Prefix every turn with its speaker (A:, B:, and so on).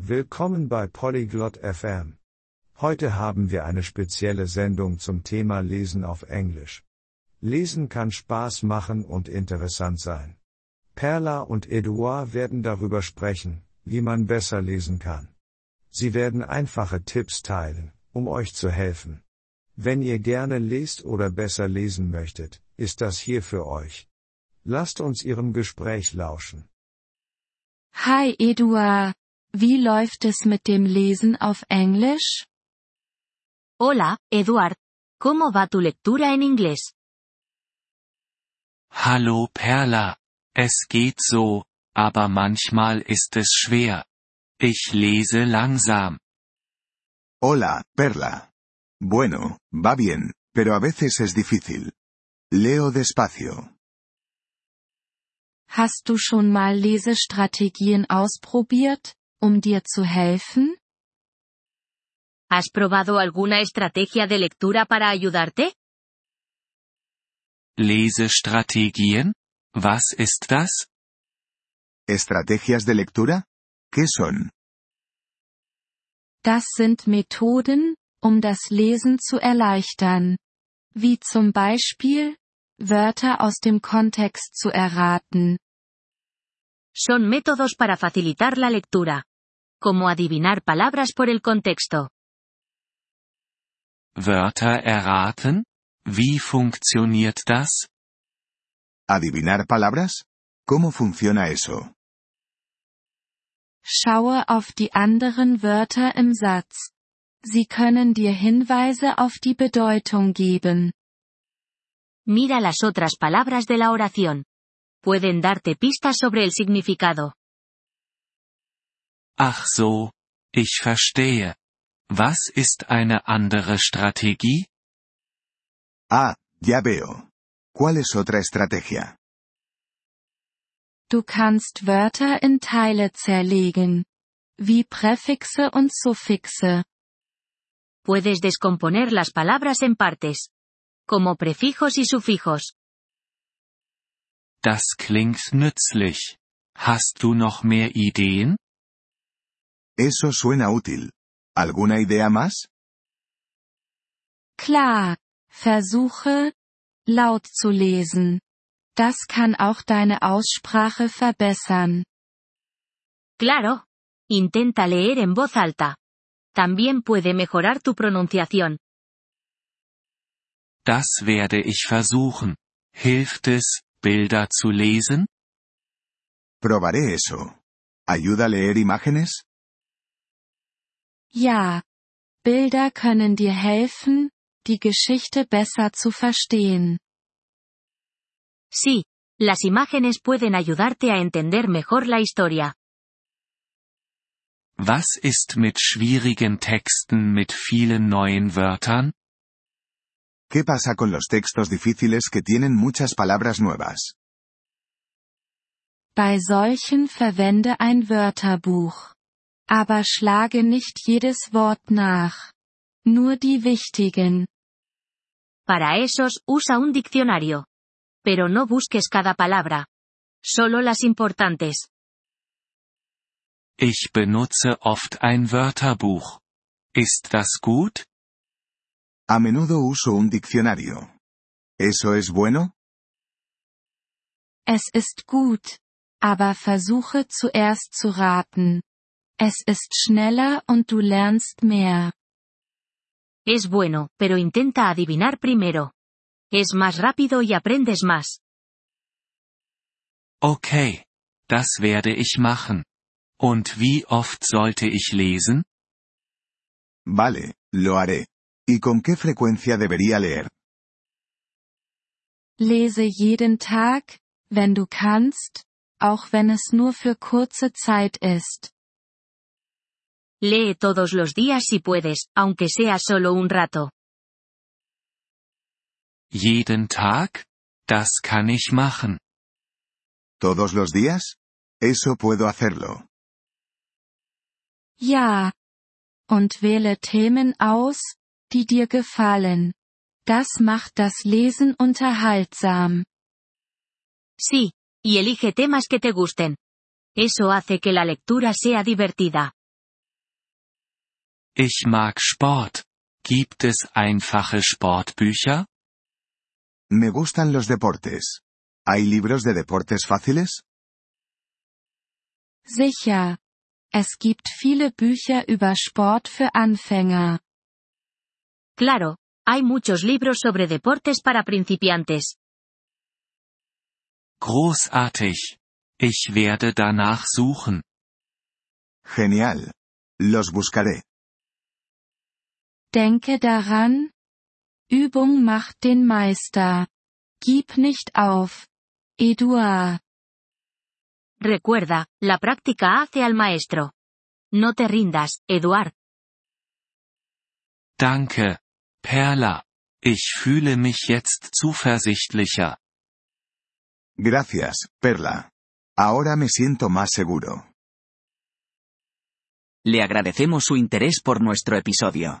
A: Willkommen bei Polyglot FM. Heute haben wir eine spezielle Sendung zum Thema Lesen auf Englisch. Lesen kann Spaß machen und interessant sein. Perla und Eduard werden darüber sprechen, wie man besser lesen kann. Sie werden einfache Tipps teilen, um euch zu helfen. Wenn ihr gerne lest oder besser lesen möchtet, ist das hier für euch. Lasst uns ihrem Gespräch lauschen.
B: Hi Eduard, wie läuft es mit dem Lesen auf Englisch?
C: Hola, Eduard. ¿Cómo va tu lectura en inglés?
D: Hallo Perla. Es geht so, aber manchmal ist es schwer. Ich lese langsam.
E: Hola, Perla. Bueno, va bien, pero a veces es difícil. Leo despacio.
B: Hast du schon mal Lesestrategien ausprobiert, um dir zu helfen?
C: ¿Has probado alguna estrategia de lectura para ayudarte?
D: Lesestrategien? Was ist das?
E: ¿Estrategias de lectura? ¿Qué son?
B: Das sind Methoden, um das Lesen zu erleichtern. Wie zum Beispiel, Wörter aus dem Kontext zu erraten.
C: Son métodos para facilitar la lectura. Como adivinar palabras por el contexto.
D: Wörter erraten? Wie funktioniert das?
E: ¿Adivinar palabras? ¿Cómo funciona eso?
B: Schaue auf die anderen Wörter im Satz. Sie können dir Hinweise auf die Bedeutung geben.
C: Mira las otras palabras de la oración. Pueden darte pistas sobre el significado.
D: Ach so, ich verstehe. Was ist eine andere Strategie?
E: Ah, ya veo. ¿Cuál es otra estrategia?
B: Du kannst Wörter in Teile zerlegen. Wie Präfixe und Suffixe.
C: Puedes descomponer las palabras en partes. Como prefijos y sufijos.
D: Das klingt nützlich. Hast du noch mehr Ideen?
E: Eso suena útil. ¿Alguna idea más?
B: Klar. Versuche, laut zu lesen. Das kann auch deine Aussprache verbessern.
C: Claro. Intenta leer en voz alta. También puede mejorar tu pronunciación.
D: Das werde ich versuchen. Hilft es, Bilder zu lesen?
E: Probaré eso. ¿Ayuda a leer imágenes?
B: Ja. Bilder können dir helfen, die Geschichte besser zu verstehen.
C: Sí. Las imágenes pueden ayudarte a entender mejor la historia.
D: Was ist mit schwierigen Texten mit vielen neuen Wörtern?
E: ¿Qué pasa con los textos difíciles que tienen muchas palabras nuevas?
B: Bei solchen verwende ein Wörterbuch. Aber schlage nicht jedes Wort nach. Nur die wichtigen.
C: Para esos, usa un diccionario. Pero no busques cada palabra. Solo las importantes.
D: Ich benutze oft ein Wörterbuch. Ist das gut?
E: A menudo uso un diccionario. ¿Eso es bueno?
B: Es ist gut. Aber versuche zuerst zu raten. Es ist schneller und du lernst mehr.
C: Es bueno, pero intenta adivinar primero. Es más rápido y aprendes más.
D: Okay. Das werde ich machen. Und wie oft sollte ich lesen?
E: Vale, lo haré. ¿Y con qué frecuencia debería leer?
B: Lese jeden Tag, wenn du kannst, auch wenn es nur für kurze Zeit ist.
C: Lee todos los días si puedes, aunque sea solo un rato.
D: Jeden Tag? Das kann ich machen.
E: ¿Todos los días? Eso puedo hacerlo.
B: Ja. Und wähle Themen aus, die dir gefallen. Das macht das Lesen unterhaltsam.
C: Sí. Y elige temas que te gusten. Eso hace que la lectura sea divertida.
D: Ich mag Sport. Gibt es einfache Sportbücher?
E: Me gustan los deportes. ¿Hay libros de deportes fáciles?
B: Sicher. Es gibt viele Bücher über Sport für Anfänger.
C: Claro, hay muchos libros sobre deportes para principiantes.
D: Großartig. Ich werde danach suchen.
E: Genial. Los buscaré.
B: Denke daran. Übung macht den Meister. Gib nicht auf. Eduard.
C: Recuerda, la práctica hace al maestro. No te rindas, Eduard.
D: Danke, Perla. Ich fühle mich jetzt zuversichtlicher.
E: Gracias, Perla. Ahora me siento más seguro.
F: Le agradecemos su interés por nuestro episodio.